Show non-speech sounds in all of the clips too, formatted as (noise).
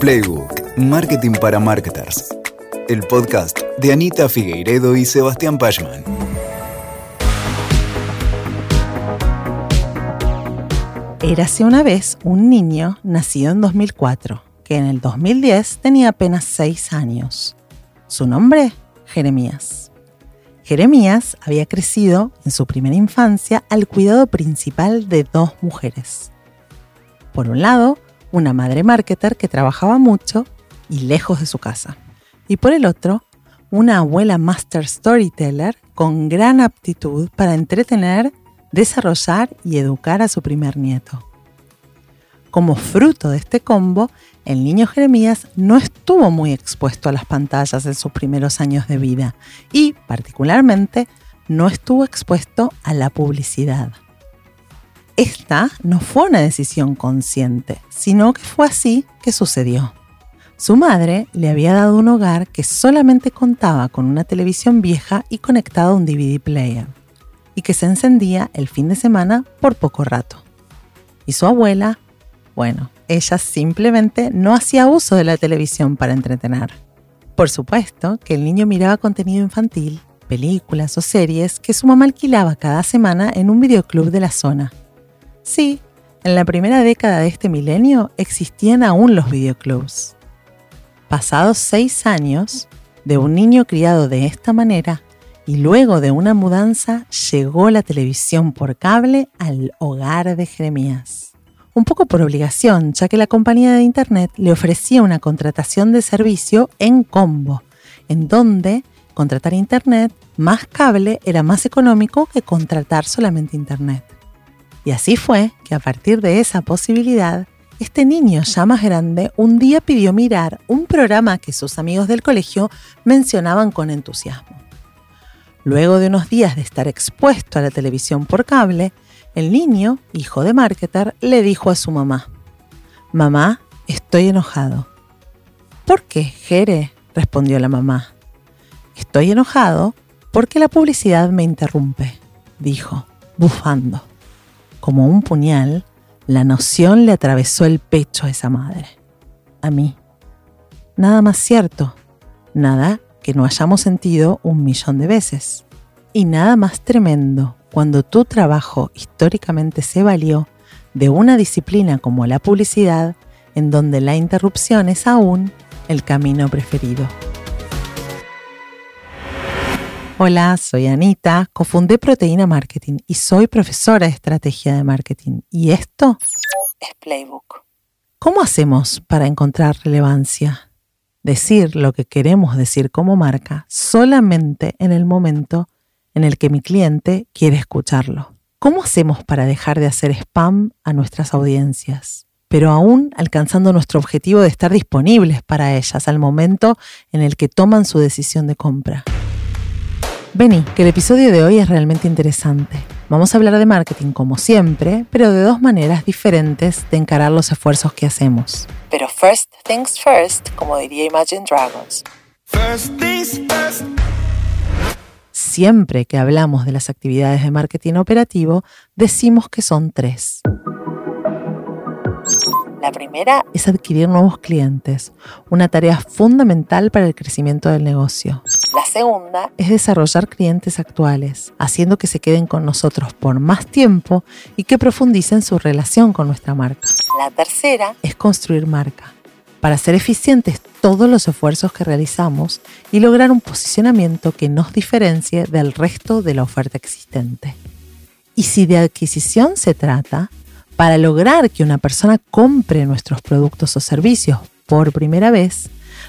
Playbook, Marketing para Marketers. El podcast de Anita Figueiredo y Sebastián Pachman. Érase una vez un niño nacido en 2004, que en el 2010 tenía apenas 6 años. Su nombre, Jeremías. Jeremías había crecido en su primera infancia al cuidado principal de dos mujeres. Por un lado, una madre marketer que trabajaba mucho y lejos de su casa. Y por el otro, una abuela master storyteller con gran aptitud para entretener, desarrollar y educar a su primer nieto. Como fruto de este combo, el niño Jeremías no estuvo muy expuesto a las pantallas en sus primeros años de vida y, particularmente, no estuvo expuesto a la publicidad. Esta no fue una decisión consciente, sino que fue así que sucedió. Su madre le había dado un hogar que solamente contaba con una televisión vieja y conectada a un DVD player, y que se encendía el fin de semana por poco rato. Y su abuela, bueno, ella simplemente no hacía uso de la televisión para entretener. Por supuesto que el niño miraba contenido infantil, películas o series que su mamá alquilaba cada semana en un videoclub de la zona Sí, en la primera década de este milenio existían aún los videoclubs. Pasados seis años de un niño criado de esta manera y luego de una mudanza, llegó la televisión por cable al hogar de Jeremías. Un poco por obligación, ya que la compañía de Internet le ofrecía una contratación de servicio en combo, en donde contratar Internet más cable era más económico que contratar solamente Internet. Y así fue que a partir de esa posibilidad, este niño ya más grande un día pidió mirar un programa que sus amigos del colegio mencionaban con entusiasmo. Luego de unos días de estar expuesto a la televisión por cable, el niño, hijo de marketer, le dijo a su mamá, Mamá, estoy enojado. ¿Por qué, Jere? respondió la mamá. Estoy enojado porque la publicidad me interrumpe, dijo, bufando. Como un puñal, la noción le atravesó el pecho a esa madre. A mí. Nada más cierto. Nada que no hayamos sentido un millón de veces. Y nada más tremendo cuando tu trabajo históricamente se valió de una disciplina como la publicidad, en donde la interrupción es aún el camino preferido. Hola, soy Anita, cofundé Proteína Marketing y soy profesora de estrategia de marketing. Y esto es Playbook. ¿Cómo hacemos para encontrar relevancia? Decir lo que queremos decir como marca solamente en el momento en el que mi cliente quiere escucharlo. ¿Cómo hacemos para dejar de hacer spam a nuestras audiencias? pero aún alcanzando nuestro objetivo de estar disponibles para ellas al momento en el que toman su decisión de compra. Vení, que el episodio de hoy es realmente interesante. Vamos a hablar de marketing como siempre, pero de dos maneras diferentes de encarar los esfuerzos que hacemos. Pero first things first, como diría Imagine Dragons. First things first. Siempre que hablamos de las actividades de marketing operativo, decimos que son tres. La primera es adquirir nuevos clientes, una tarea fundamental para el crecimiento del negocio. La segunda es desarrollar clientes actuales, haciendo que se queden con nosotros por más tiempo y que profundicen su relación con nuestra marca. La tercera es construir marca, para hacer eficientes todos los esfuerzos que realizamos y lograr un posicionamiento que nos diferencie del resto de la oferta existente. Y si de adquisición se trata, para lograr que una persona compre nuestros productos o servicios por primera vez,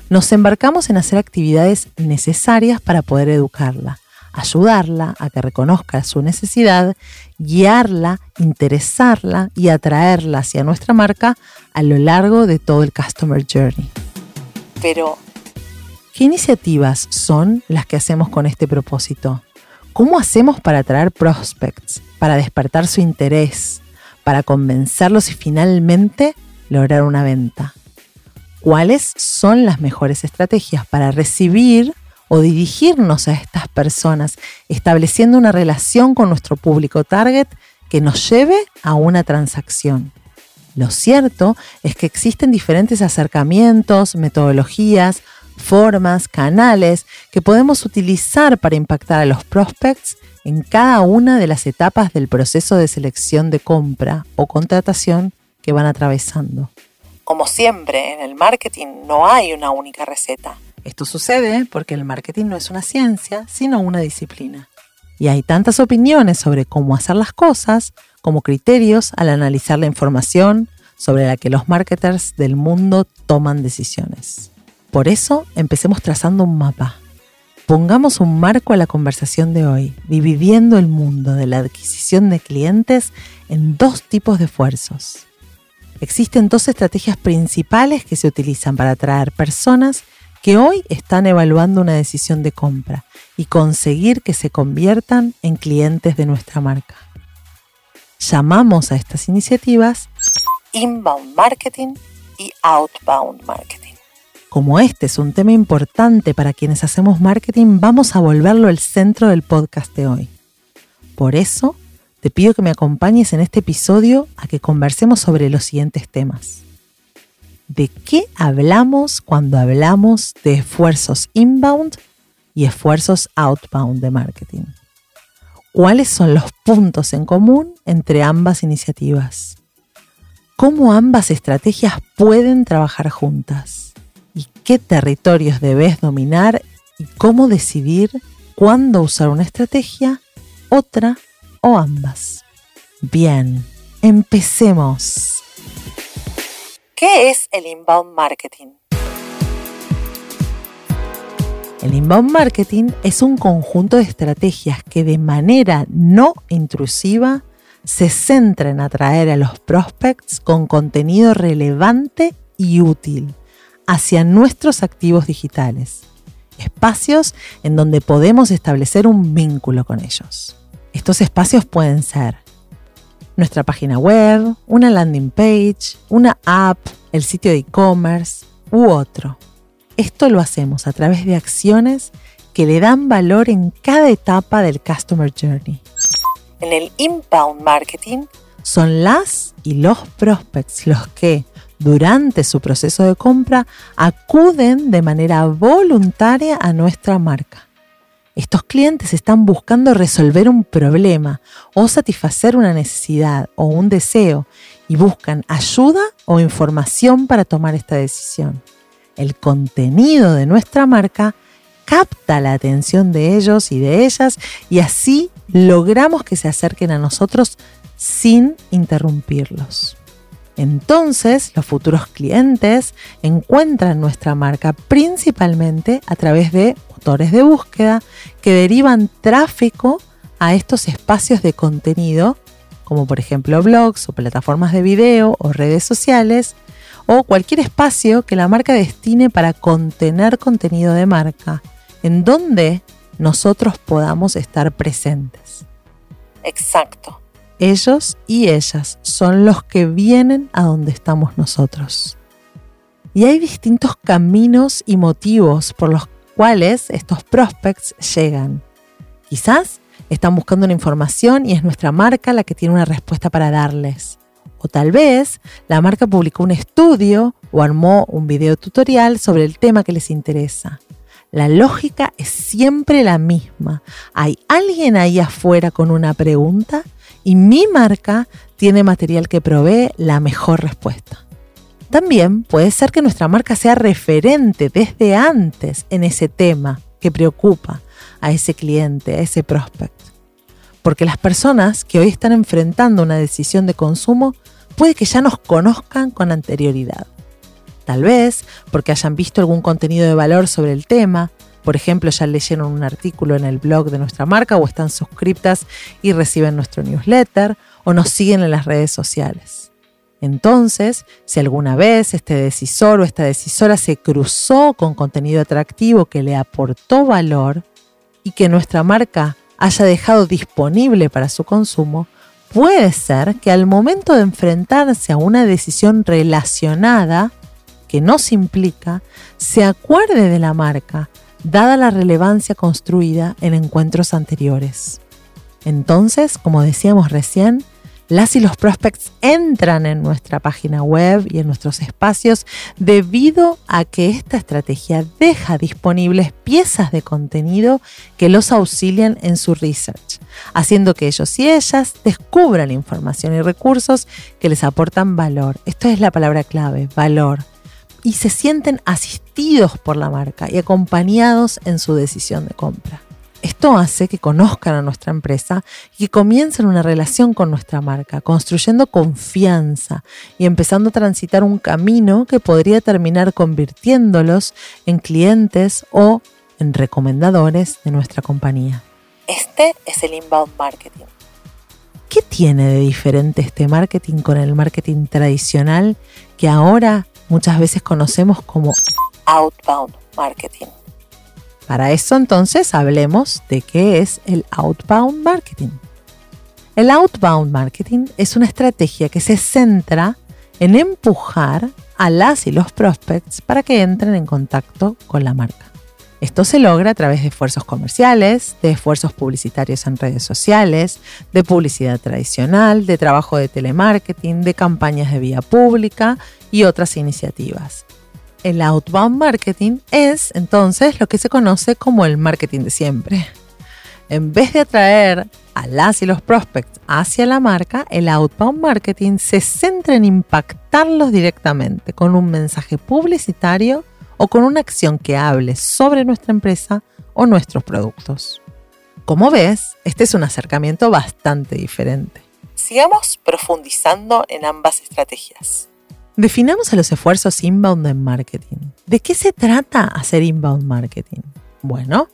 nos embarcamos en hacer actividades necesarias para poder educarla, ayudarla a que reconozca su necesidad, guiarla, interesarla y atraerla hacia nuestra marca a lo largo de todo el Customer Journey. Pero, ¿qué iniciativas son las que hacemos con este propósito? ¿Cómo hacemos para atraer prospects, para despertar su interés, para convencerlos y finalmente lograr una venta. ¿Cuáles son las mejores estrategias para recibir o dirigirnos a estas personas, estableciendo una relación con nuestro público target que nos lleve a una transacción? Lo cierto es que existen diferentes acercamientos, metodologías, formas, canales que podemos utilizar para impactar a los prospects en cada una de las etapas del proceso de selección de compra o contratación que van atravesando. Como siempre, en el marketing no hay una única receta. Esto sucede porque el marketing no es una ciencia, sino una disciplina. Y hay tantas opiniones sobre cómo hacer las cosas como criterios al analizar la información sobre la que los marketers del mundo toman decisiones. Por eso, empecemos trazando un mapa. Pongamos un marco a la conversación de hoy, dividiendo el mundo de la adquisición de clientes en dos tipos de esfuerzos. Existen dos estrategias principales que se utilizan para atraer personas que hoy están evaluando una decisión de compra y conseguir que se conviertan en clientes de nuestra marca. Llamamos a estas iniciativas inbound marketing y outbound marketing. Como este es un tema importante para quienes hacemos marketing, vamos a volverlo el centro del podcast de hoy. Por eso, te pido que me acompañes en este episodio a que conversemos sobre los siguientes temas. ¿De qué hablamos cuando hablamos de esfuerzos inbound y esfuerzos outbound de marketing? ¿Cuáles son los puntos en común entre ambas iniciativas? ¿Cómo ambas estrategias pueden trabajar juntas? ¿Y qué territorios debes dominar? ¿Y cómo decidir cuándo usar una estrategia, otra o ambas? Bien, empecemos. ¿Qué es el inbound marketing? El inbound marketing es un conjunto de estrategias que de manera no intrusiva se centra en atraer a los prospects con contenido relevante y útil hacia nuestros activos digitales, espacios en donde podemos establecer un vínculo con ellos. Estos espacios pueden ser nuestra página web, una landing page, una app, el sitio de e-commerce u otro. Esto lo hacemos a través de acciones que le dan valor en cada etapa del Customer Journey. En el inbound marketing son las y los prospects los que durante su proceso de compra acuden de manera voluntaria a nuestra marca estos clientes están buscando resolver un problema o satisfacer una necesidad o un deseo y buscan ayuda o información para tomar esta decisión. El contenido de nuestra marca capta la atención de ellos y de ellas y así logramos que se acerquen a nosotros sin interrumpirlos. Entonces, los futuros clientes encuentran nuestra marca principalmente a través de motores de búsqueda que derivan tráfico a estos espacios de contenido, como por ejemplo blogs o plataformas de video o redes sociales, o cualquier espacio que la marca destine para contener contenido de marca, en donde nosotros podamos estar presentes. Exacto. Ellos y ellas son los que vienen a donde estamos nosotros. Y hay distintos caminos y motivos por los cuales estos prospects llegan. Quizás están buscando una información y es nuestra marca la que tiene una respuesta para darles. O tal vez la marca publicó un estudio o armó un video tutorial sobre el tema que les interesa. La lógica es siempre la misma. Hay alguien ahí afuera con una pregunta y mi marca tiene material que provee la mejor respuesta. También puede ser que nuestra marca sea referente desde antes en ese tema que preocupa a ese cliente, a ese prospect. Porque las personas que hoy están enfrentando una decisión de consumo puede que ya nos conozcan con anterioridad. Tal vez porque hayan visto algún contenido de valor sobre el tema, por ejemplo, ya leyeron un artículo en el blog de nuestra marca o están suscriptas y reciben nuestro newsletter o nos siguen en las redes sociales. Entonces, si alguna vez este decisor o esta decisora se cruzó con contenido atractivo que le aportó valor y que nuestra marca haya dejado disponible para su consumo, puede ser que al momento de enfrentarse a una decisión relacionada que nos implica, se acuerde de la marca dada la relevancia construida en encuentros anteriores. Entonces, como decíamos recién, Las y los prospects entran en nuestra página web y en nuestros espacios debido a que esta estrategia deja disponibles piezas de contenido que los auxilian en su research, haciendo que ellos y ellas descubran información y recursos que les aportan valor. Esto es la palabra clave, valor y se sienten asistidos por la marca y acompañados en su decisión de compra. Esto hace que conozcan a nuestra empresa y que comiencen una relación con nuestra marca, construyendo confianza y empezando a transitar un camino que podría terminar convirtiéndolos en clientes o en recomendadores de nuestra compañía. Este es el inbound marketing. ¿Qué tiene de diferente este marketing con el marketing tradicional que ahora muchas veces conocemos como outbound marketing? Para eso entonces hablemos de qué es el outbound marketing. El outbound marketing es una estrategia que se centra en empujar a las y los prospects para que entren en contacto con la marca. Esto se logra a través de esfuerzos comerciales, de esfuerzos publicitarios en redes sociales, de publicidad tradicional, de trabajo de telemarketing, de campañas de vía pública y otras iniciativas. El outbound marketing es entonces lo que se conoce como el marketing de siempre. En vez de atraer a las y los prospects hacia la marca, el outbound marketing se centra en impactarlos directamente con un mensaje publicitario o con una acción que hable sobre nuestra empresa o nuestros productos. Como ves, este es un acercamiento bastante diferente. Sigamos profundizando en ambas estrategias. Definamos a los esfuerzos inbound en marketing. ¿De qué se trata hacer inbound marketing? Bueno,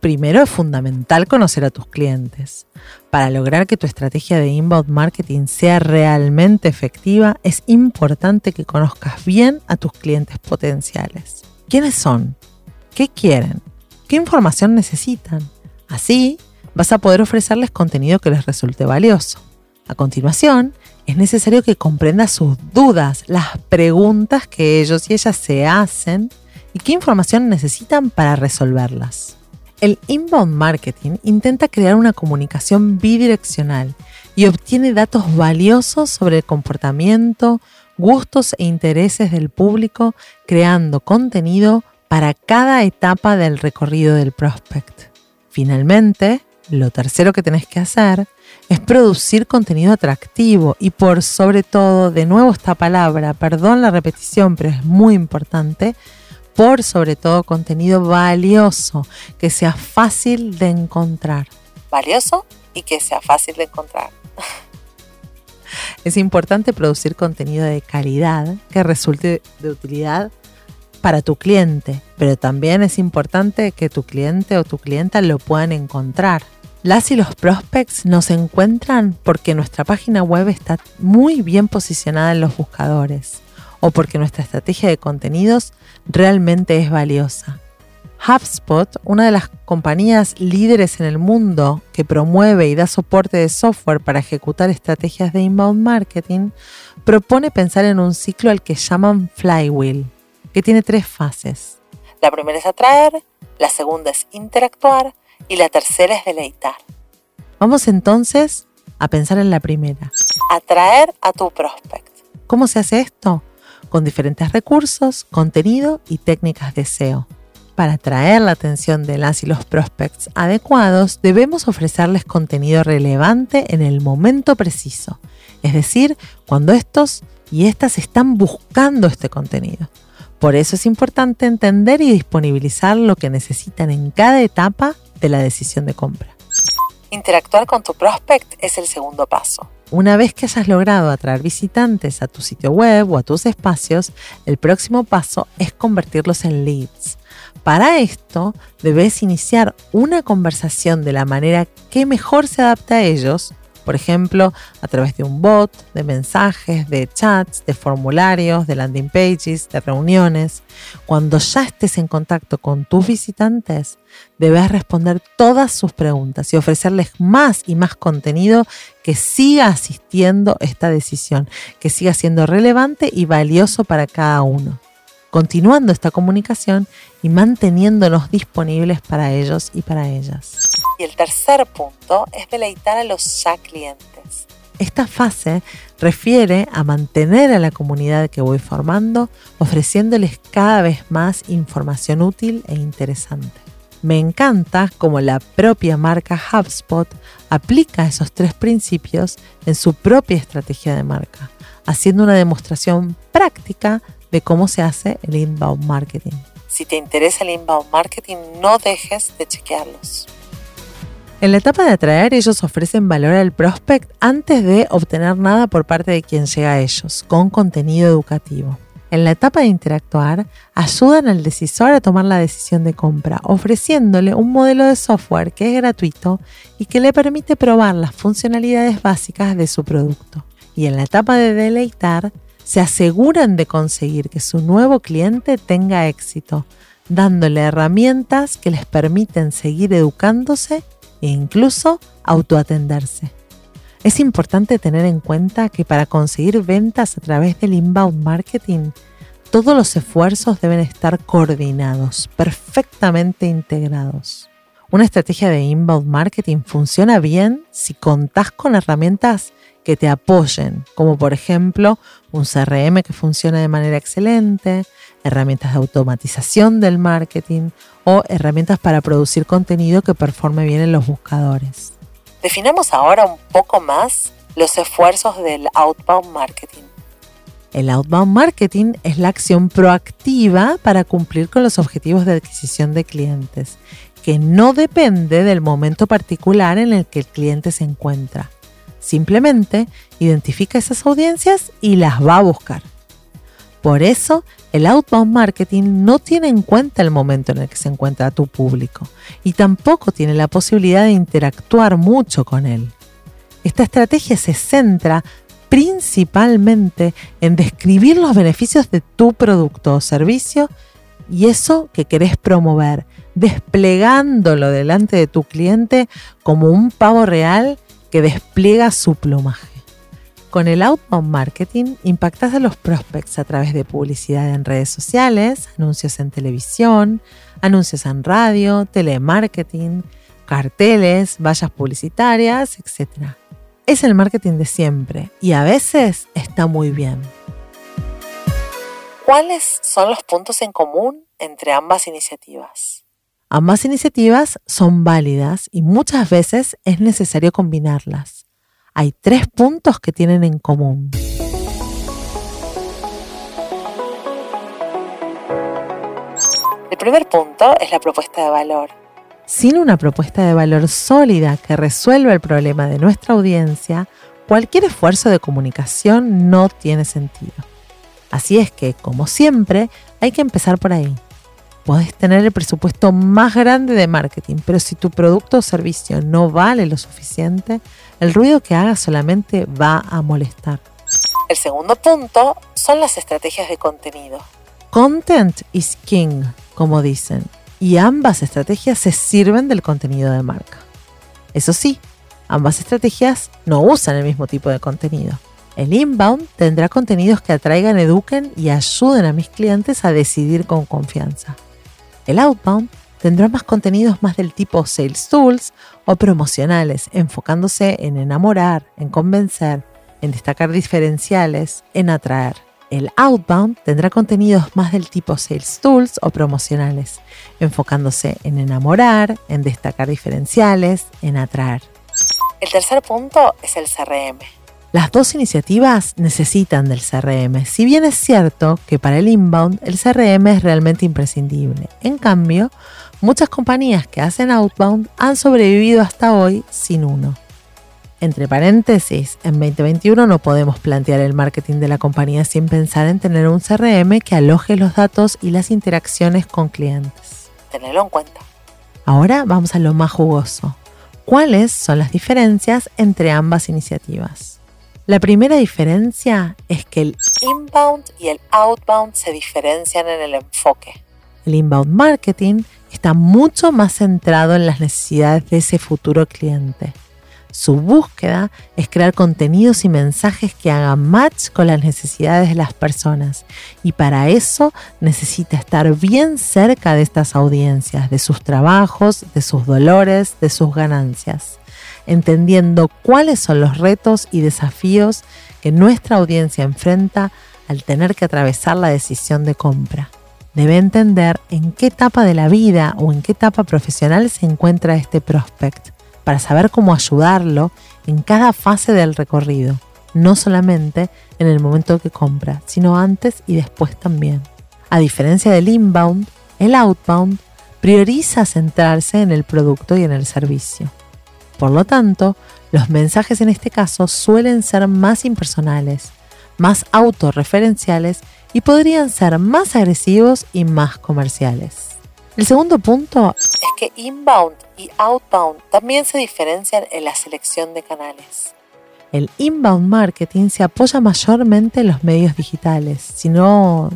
primero es fundamental conocer a tus clientes. Para lograr que tu estrategia de inbound marketing sea realmente efectiva, es importante que conozcas bien a tus clientes potenciales. ¿Quiénes son? ¿Qué quieren? ¿Qué información necesitan? Así vas a poder ofrecerles contenido que les resulte valioso. A continuación, es necesario que comprendas sus dudas, las preguntas que ellos y ellas se hacen y qué información necesitan para resolverlas. El inbound marketing intenta crear una comunicación bidireccional y obtiene datos valiosos sobre el comportamiento, gustos e intereses del público, creando contenido para cada etapa del recorrido del prospect. Finalmente, lo tercero que tenés que hacer es producir contenido atractivo y por sobre todo, de nuevo esta palabra, perdón la repetición, pero es muy importante, por sobre todo contenido valioso, que sea fácil de encontrar. Valioso y que sea fácil de encontrar. (laughs) es importante producir contenido de calidad que resulte de utilidad para tu cliente, pero también es importante que tu cliente o tu clienta lo puedan encontrar. Las y los prospects nos encuentran porque nuestra página web está muy bien posicionada en los buscadores o porque nuestra estrategia de contenidos realmente es valiosa. HubSpot, una de las compañías líderes en el mundo que promueve y da soporte de software para ejecutar estrategias de inbound marketing, propone pensar en un ciclo al que llaman flywheel, que tiene tres fases. La primera es atraer, la segunda es interactuar y la tercera es deleitar. Vamos entonces a pensar en la primera. Atraer a tu prospect. ¿Cómo se hace esto? Con diferentes recursos, contenido y técnicas de SEO. Para atraer la atención de las y los prospects adecuados, debemos ofrecerles contenido relevante en el momento preciso, es decir, cuando estos y estas están buscando este contenido. Por eso es importante entender y disponibilizar lo que necesitan en cada etapa de la decisión de compra. Interactuar con tu prospect es el segundo paso. Una vez que hayas logrado atraer visitantes a tu sitio web o a tus espacios, el próximo paso es convertirlos en leads. Para esto, debes iniciar una conversación de la manera que mejor se adapte a ellos por ejemplo, a través de un bot, de mensajes, de chats, de formularios, de landing pages, de reuniones. Cuando ya estés en contacto con tus visitantes, debes responder todas sus preguntas y ofrecerles más y más contenido que siga asistiendo esta decisión, que siga siendo relevante y valioso para cada uno continuando esta comunicación y manteniéndonos disponibles para ellos y para ellas. Y el tercer punto es deleitar a los ya clientes. Esta fase refiere a mantener a la comunidad que voy formando ofreciéndoles cada vez más información útil e interesante. Me encanta cómo la propia marca HubSpot aplica esos tres principios en su propia estrategia de marca, haciendo una demostración práctica de cómo se hace el inbound marketing. Si te interesa el inbound marketing, no dejes de chequearlos. En la etapa de atraer, ellos ofrecen valor al prospect antes de obtener nada por parte de quien llega a ellos, con contenido educativo. En la etapa de interactuar, ayudan al decisor a tomar la decisión de compra, ofreciéndole un modelo de software que es gratuito y que le permite probar las funcionalidades básicas de su producto. Y en la etapa de deleitar, se aseguran de conseguir que su nuevo cliente tenga éxito, dándole herramientas que les permiten seguir educándose e incluso autoatenderse. Es importante tener en cuenta que para conseguir ventas a través del inbound marketing, todos los esfuerzos deben estar coordinados, perfectamente integrados. Una estrategia de inbound marketing funciona bien si contás con herramientas que te apoyen, como por ejemplo un CRM que funcione de manera excelente, herramientas de automatización del marketing o herramientas para producir contenido que performe bien en los buscadores. Definamos ahora un poco más los esfuerzos del outbound marketing. El outbound marketing es la acción proactiva para cumplir con los objetivos de adquisición de clientes, que no depende del momento particular en el que el cliente se encuentra. Simplemente identifica esas audiencias y las va a buscar. Por eso, el outbound marketing no tiene en cuenta el momento en el que se encuentra tu público y tampoco tiene la posibilidad de interactuar mucho con él. Esta estrategia se centra principalmente en describir los beneficios de tu producto o servicio y eso que querés promover, desplegándolo delante de tu cliente como un pavo real que despliega su plumaje. Con el outbound marketing impactas a los prospects a través de publicidad en redes sociales, anuncios en televisión, anuncios en radio, telemarketing, carteles, vallas publicitarias, etc. Es el marketing de siempre y a veces está muy bien. ¿Cuáles son los puntos en común entre ambas iniciativas? Ambas iniciativas son válidas y muchas veces es necesario combinarlas hay tres puntos que tienen en común. El primer punto es la propuesta de valor. Sin una propuesta de valor sólida que resuelva el problema de nuestra audiencia, cualquier esfuerzo de comunicación no tiene sentido. Así es que, como siempre, hay que empezar por ahí. Podés tener el presupuesto más grande de marketing, pero si tu producto o servicio no vale lo suficiente, el ruido que hagas solamente va a molestar. El segundo punto son las estrategias de contenido. Content is king, como dicen, y ambas estrategias se sirven del contenido de marca. Eso sí, ambas estrategias no usan el mismo tipo de contenido. El inbound tendrá contenidos que atraigan, eduquen y ayuden a mis clientes a decidir con confianza. El outbound tendrá más contenidos más del tipo sales tools o promocionales, enfocándose en enamorar, en convencer, en destacar diferenciales, en atraer. El outbound tendrá contenidos más del tipo sales tools o promocionales, enfocándose en enamorar, en destacar diferenciales, en atraer. El tercer punto es el CRM. Las dos iniciativas necesitan del CRM, si bien es cierto que para el inbound el CRM es realmente imprescindible. En cambio, muchas compañías que hacen outbound han sobrevivido hasta hoy sin uno. Entre paréntesis, en 2021 no podemos plantear el marketing de la compañía sin pensar en tener un CRM que aloje los datos y las interacciones con clientes. Tenerlo en cuenta. Ahora vamos a lo más jugoso. ¿Cuáles son las diferencias entre ambas iniciativas? La primera diferencia es que el inbound y el outbound se diferencian en el enfoque. El inbound marketing está mucho más centrado en las necesidades de ese futuro cliente. Su búsqueda es crear contenidos y mensajes que hagan match con las necesidades de las personas y para eso necesita estar bien cerca de estas audiencias, de sus trabajos, de sus dolores, de sus ganancias. Entendiendo cuáles son los retos y desafíos que nuestra audiencia enfrenta al tener que atravesar la decisión de compra. Debe entender en qué etapa de la vida o en qué etapa profesional se encuentra este prospect para saber cómo ayudarlo en cada fase del recorrido, no solamente en el momento que compra, sino antes y después también. A diferencia del inbound, el outbound prioriza centrarse en el producto y en el servicio. Por lo tanto, los mensajes en este caso suelen ser más impersonales, más autorreferenciales y podrían ser más agresivos y más comerciales. El segundo punto es que inbound y outbound también se diferencian en la selección de canales. El inbound marketing se apoya mayormente en los medios digitales, sino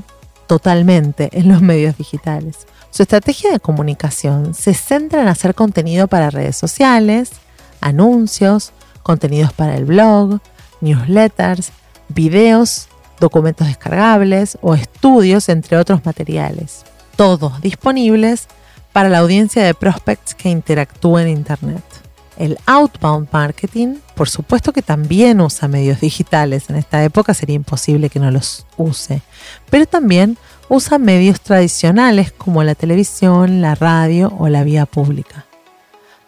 totalmente en los medios digitales. Su estrategia de comunicación se centra en hacer contenido para redes sociales, anuncios, contenidos para el blog, newsletters, videos, documentos descargables o estudios, entre otros materiales. Todos disponibles para la audiencia de prospects que interactúa en Internet. El outbound marketing, por supuesto que también usa medios digitales. En esta época sería imposible que no los use. Pero también usa medios tradicionales como la televisión, la radio o la vía pública.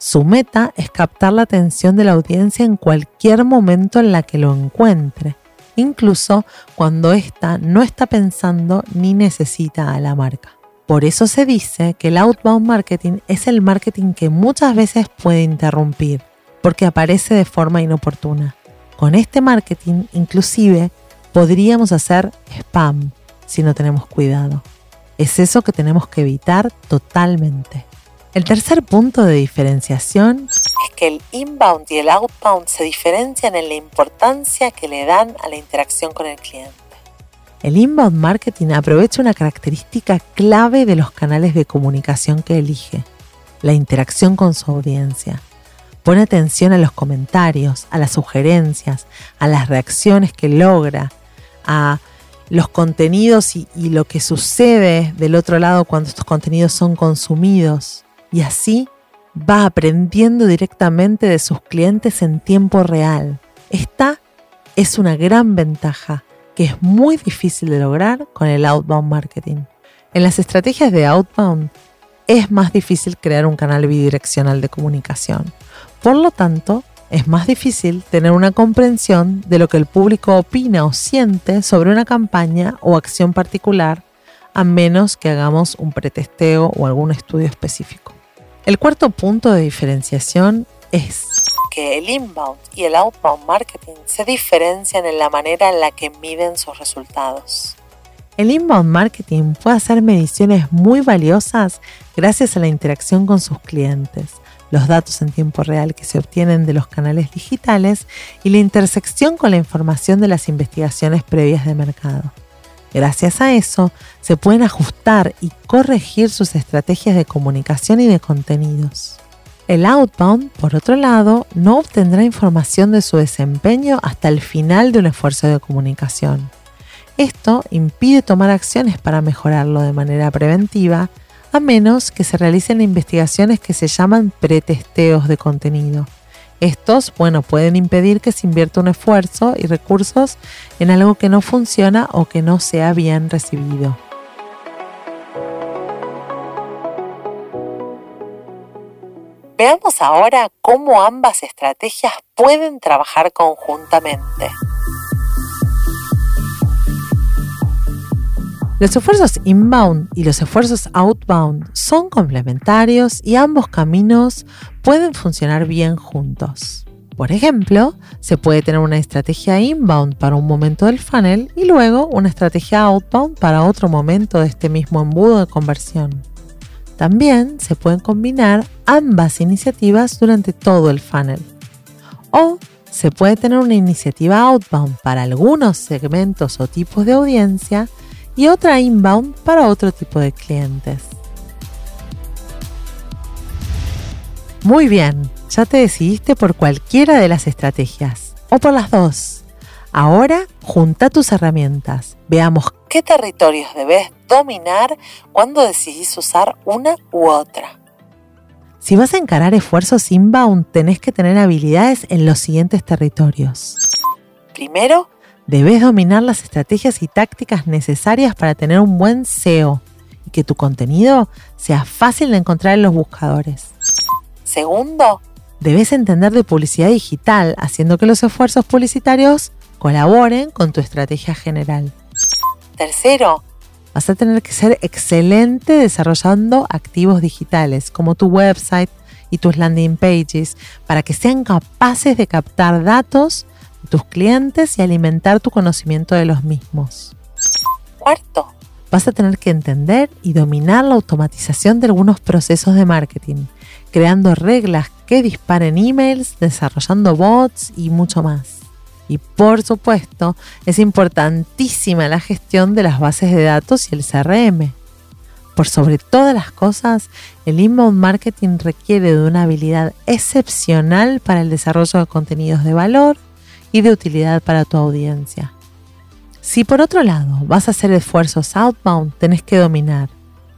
Su meta es captar la atención de la audiencia en cualquier momento en la que lo encuentre, incluso cuando ésta no está pensando ni necesita a la marca. Por eso se dice que el outbound marketing es el marketing que muchas veces puede interrumpir, porque aparece de forma inoportuna. Con este marketing, inclusive, podríamos hacer spam si no tenemos cuidado. Es eso que tenemos que evitar totalmente. El tercer punto de diferenciación es que el inbound y el outbound se diferencian en la importancia que le dan a la interacción con el cliente. El inbound marketing aprovecha una característica clave de los canales de comunicación que elige, la interacción con su audiencia. Pone atención a los comentarios, a las sugerencias, a las reacciones que logra, a los contenidos y, lo que sucede del otro lado cuando estos contenidos son consumidos y así va aprendiendo directamente de sus clientes en tiempo real. Esta es una gran ventaja que es muy difícil de lograr con el outbound marketing. En las estrategias de outbound es más difícil crear un canal bidireccional de comunicación. Por lo tanto, es más difícil tener una comprensión de lo que el público opina o siente sobre una campaña o acción particular, a menos que hagamos un pretesteo o algún estudio específico. El cuarto punto de diferenciación es que el inbound y el outbound marketing se diferencian en la manera en la que miden sus resultados. El inbound marketing puede hacer mediciones muy valiosas gracias a la interacción con sus clientes, los datos en tiempo real que se obtienen de los canales digitales y la intersección con la información de las investigaciones previas de mercado. Gracias a eso, se pueden ajustar y corregir sus estrategias de comunicación y de contenidos. El outbound, por otro lado, no obtendrá información de su desempeño hasta el final de un esfuerzo de comunicación. Esto impide tomar acciones para mejorarlo de manera preventiva, a menos que se realicen investigaciones que se llaman pretesteos de contenido estos, bueno, pueden impedir que se invierta un esfuerzo y recursos en algo que no funciona o que no sea bien recibido. Veamos ahora cómo ambas estrategias pueden trabajar conjuntamente. Los esfuerzos inbound y los esfuerzos outbound son complementarios y ambos caminos pueden funcionar bien juntos. Por ejemplo, se puede tener una estrategia inbound para un momento del funnel y luego una estrategia outbound para otro momento de este mismo embudo de conversión. También se pueden combinar ambas iniciativas durante todo el funnel. O se puede tener una iniciativa outbound para algunos segmentos o tipos de audiencia y otra inbound para otro tipo de clientes. Muy bien, ya te decidiste por cualquiera de las estrategias o por las dos. Ahora junta tus herramientas. Veamos qué territorios debes dominar cuando decidís usar una u otra. Si vas a encarar esfuerzos inbound, tenés que tener habilidades en los siguientes territorios. Primero, debes dominar las estrategias y tácticas necesarias para tener un buen SEO y que tu contenido sea fácil de encontrar en los buscadores. Segundo, debes entender de publicidad digital, haciendo que los esfuerzos publicitarios colaboren con tu estrategia general. Tercero, vas a tener que ser excelente desarrollando activos digitales como tu website y tus landing pages para que sean capaces de captar datos tus clientes y alimentar tu conocimiento de los mismos. Cuarto, vas a tener que entender y dominar la automatización de algunos procesos de marketing, creando reglas que disparen emails, desarrollando bots y mucho más. Y por supuesto, es importantísima la gestión de las bases de datos y el CRM. Por sobre todas las cosas, el inbound marketing requiere de una habilidad excepcional para el desarrollo de contenidos de valor y de utilidad para tu audiencia. Si por otro lado vas a hacer esfuerzos outbound, tenés que dominar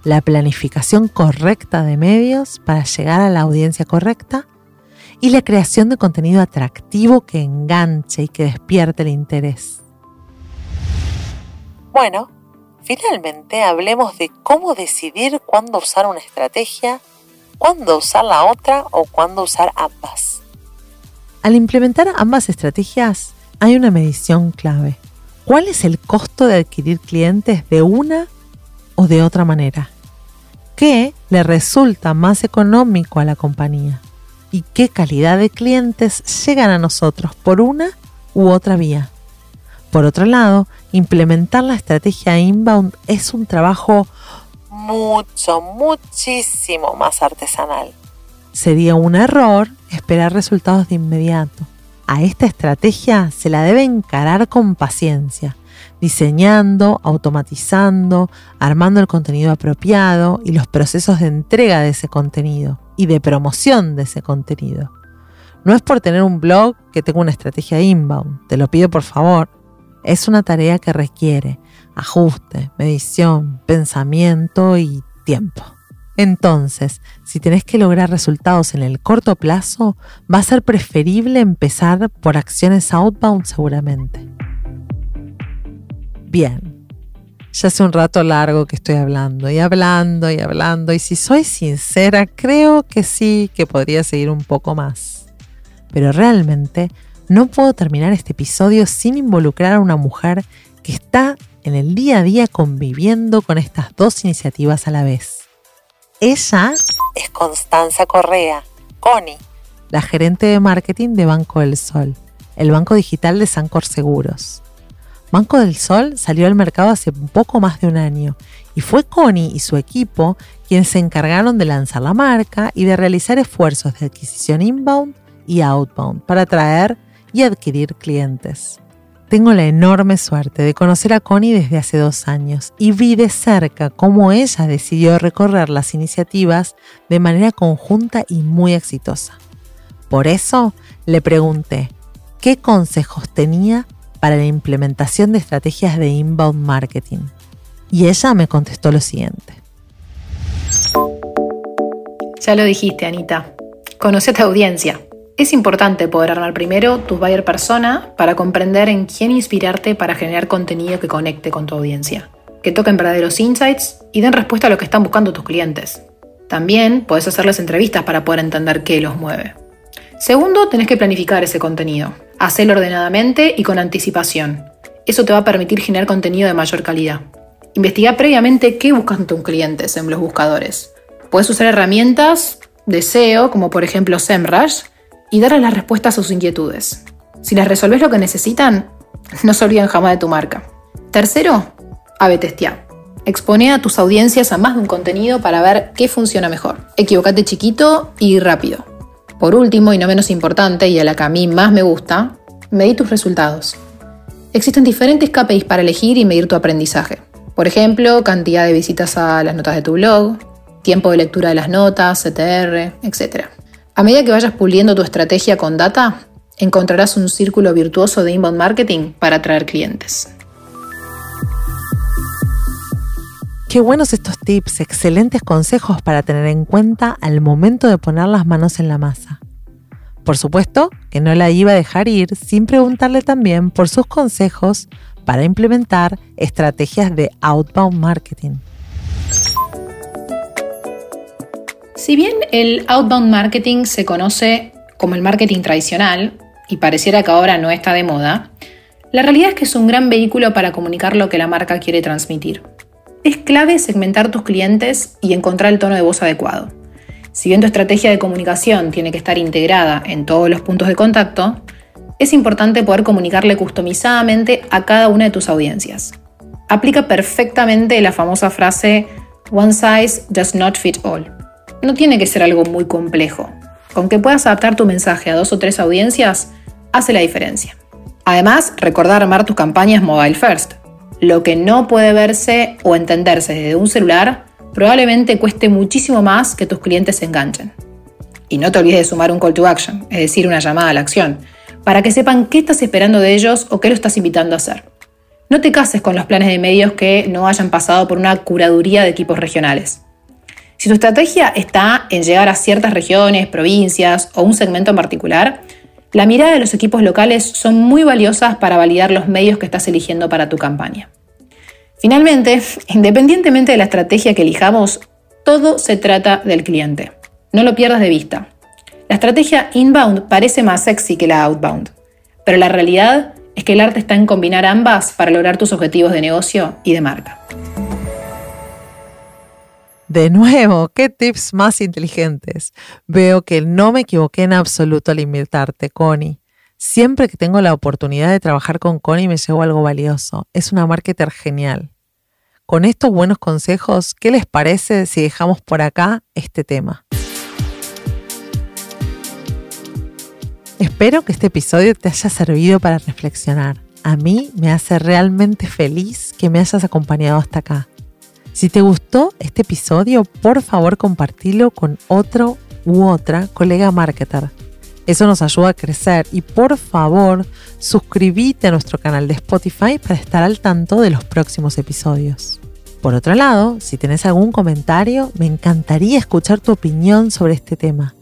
la planificación correcta de medios para llegar a la audiencia correcta y la creación de contenido atractivo que enganche y que despierte el interés. Bueno, finalmente hablemos de cómo decidir cuándo usar una estrategia, cuándo usar la otra o cuándo usar ambas. Al implementar ambas estrategias hay una medición clave. ¿Cuál es el costo de adquirir clientes de una o de otra manera? ¿Qué le resulta más económico a la compañía? y qué calidad de clientes llegan a nosotros por una u otra vía. Por otro lado, implementar la estrategia inbound es un trabajo mucho, muchísimo más artesanal. Sería un error esperar resultados de inmediato. A esta estrategia se la debe encarar con paciencia, diseñando, automatizando, armando el contenido apropiado y los procesos de entrega de ese contenido y de promoción de ese contenido. No es por tener un blog que tenga una estrategia inbound, te lo pido por favor. Es una tarea que requiere ajuste, medición, pensamiento y tiempo. Entonces, si tenés que lograr resultados en el corto plazo, va a ser preferible empezar por acciones outbound seguramente. Bien, ya hace un rato largo que estoy hablando y hablando y hablando y si soy sincera, creo que sí que podría seguir un poco más. Pero realmente no puedo terminar este episodio sin involucrar a una mujer que está en el día a día conviviendo con estas dos iniciativas a la vez. Ella es Constanza Correa, Connie, la gerente de marketing de Banco del Sol, el banco digital de Sancor Seguros. Banco del Sol salió al mercado hace un poco más de un año y fue Connie y su equipo quienes se encargaron de lanzar la marca y de realizar esfuerzos de adquisición inbound y outbound para atraer y adquirir clientes. Tengo la enorme suerte de conocer a Connie desde hace dos años y vi de cerca cómo ella decidió recorrer las iniciativas de manera conjunta y muy exitosa. Por eso le pregunté qué consejos tenía para la implementación de estrategias de inbound marketing. Y ella me contestó lo siguiente. Ya lo dijiste, Anita. Conoce a tu audiencia. Es importante poder armar primero tu buyer persona para comprender en quién inspirarte para generar contenido que conecte con tu audiencia, que toquen verdaderos insights y den respuesta a lo que están buscando tus clientes. También puedes hacerles entrevistas para poder entender qué los mueve. Segundo, tenés que planificar ese contenido. Hacelo ordenadamente y con anticipación. Eso te va a permitir generar contenido de mayor calidad. Investiga previamente qué buscan tus clientes en los buscadores. Puedes usar herramientas de SEO, como por ejemplo SEMrush, y darles las respuestas a sus inquietudes. Si les resolves lo que necesitan, no se olviden jamás de tu marca. Tercero, ave testear. Expone a tus audiencias a más de un contenido para ver qué funciona mejor. Equivocate chiquito y rápido. Por último, y no menos importante, y a la que a mí más me gusta, medí tus resultados. Existen diferentes KPIs para elegir y medir tu aprendizaje. Por ejemplo, cantidad de visitas a las notas de tu blog, tiempo de lectura de las notas, CTR, etc. A medida que vayas puliendo tu estrategia con data, encontrarás un círculo virtuoso de inbound marketing para atraer clientes. Qué buenos estos tips, excelentes consejos para tener en cuenta al momento de poner las manos en la masa. Por supuesto que no la iba a dejar ir sin preguntarle también por sus consejos para implementar estrategias de outbound marketing. Si bien el outbound marketing se conoce como el marketing tradicional y pareciera que ahora no está de moda, la realidad es que es un gran vehículo para comunicar lo que la marca quiere transmitir. Es clave segmentar tus clientes y encontrar el tono de voz adecuado. Si bien tu estrategia de comunicación tiene que estar integrada en todos los puntos de contacto, es importante poder comunicarle customizadamente a cada una de tus audiencias. Aplica perfectamente la famosa frase One size does not fit all. No tiene que ser algo muy complejo. Con que puedas adaptar tu mensaje a dos o tres audiencias, hace la diferencia. Además, recordar armar tus campañas mobile first. Lo que no puede verse o entenderse desde un celular probablemente cueste muchísimo más que tus clientes se enganchen. Y no te olvides de sumar un call to action, es decir, una llamada a la acción, para que sepan qué estás esperando de ellos o qué lo estás invitando a hacer. No te cases con los planes de medios que no hayan pasado por una curaduría de equipos regionales. Si tu estrategia está en llegar a ciertas regiones, provincias o un segmento en particular, la mirada de los equipos locales son muy valiosas para validar los medios que estás eligiendo para tu campaña. Finalmente, independientemente de la estrategia que elijamos, todo se trata del cliente. No lo pierdas de vista. La estrategia inbound parece más sexy que la outbound, pero la realidad es que el arte está en combinar ambas para lograr tus objetivos de negocio y de marca. De nuevo, qué tips más inteligentes. Veo que no me equivoqué en absoluto al invitarte, Connie. Siempre que tengo la oportunidad de trabajar con Connie me llevo algo valioso. Es una marketer genial. Con estos buenos consejos, ¿qué les parece si dejamos por acá este tema? Espero que este episodio te haya servido para reflexionar. A mí me hace realmente feliz que me hayas acompañado hasta acá. Si te gustó este episodio, por favor compartilo con otro u otra colega marketer. Eso nos ayuda a crecer y por favor suscríbete a nuestro canal de Spotify para estar al tanto de los próximos episodios. Por otro lado, si tenés algún comentario, me encantaría escuchar tu opinión sobre este tema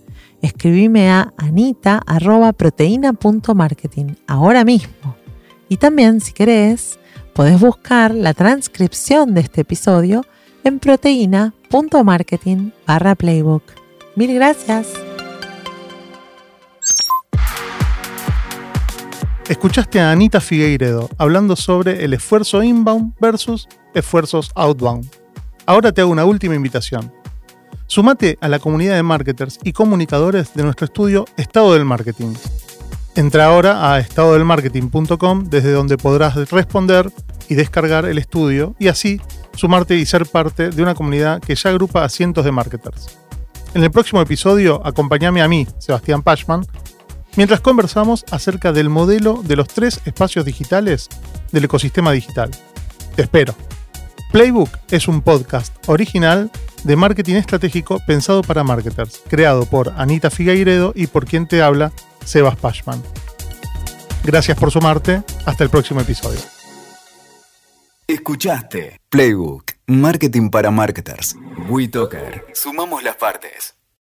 escribime a anita.proteína.marketing ahora mismo. Y también, si querés, podés buscar la transcripción de este episodio en proteína.marketing barra playbook. Mil gracias. Escuchaste a Anita Figueiredo hablando sobre el esfuerzo inbound versus esfuerzos outbound. Ahora te hago una última invitación. Sumate a la comunidad de marketers y comunicadores de nuestro estudio Estado del Marketing. Entra ahora a estadodelmarketing.com desde donde podrás responder y descargar el estudio y así sumarte y ser parte de una comunidad que ya agrupa a cientos de marketers. En el próximo episodio, acompáñame a mí, Sebastián Pachman, mientras conversamos acerca del modelo de los tres espacios digitales del ecosistema digital. Te espero. Playbook es un podcast original de marketing estratégico pensado para marketers, creado por Anita Figueiredo y por quien te habla, Sebas Pashman. Gracias por sumarte. Hasta el próximo episodio. Escuchaste Playbook, Marketing para Marketers. WeToker. Sumamos las partes.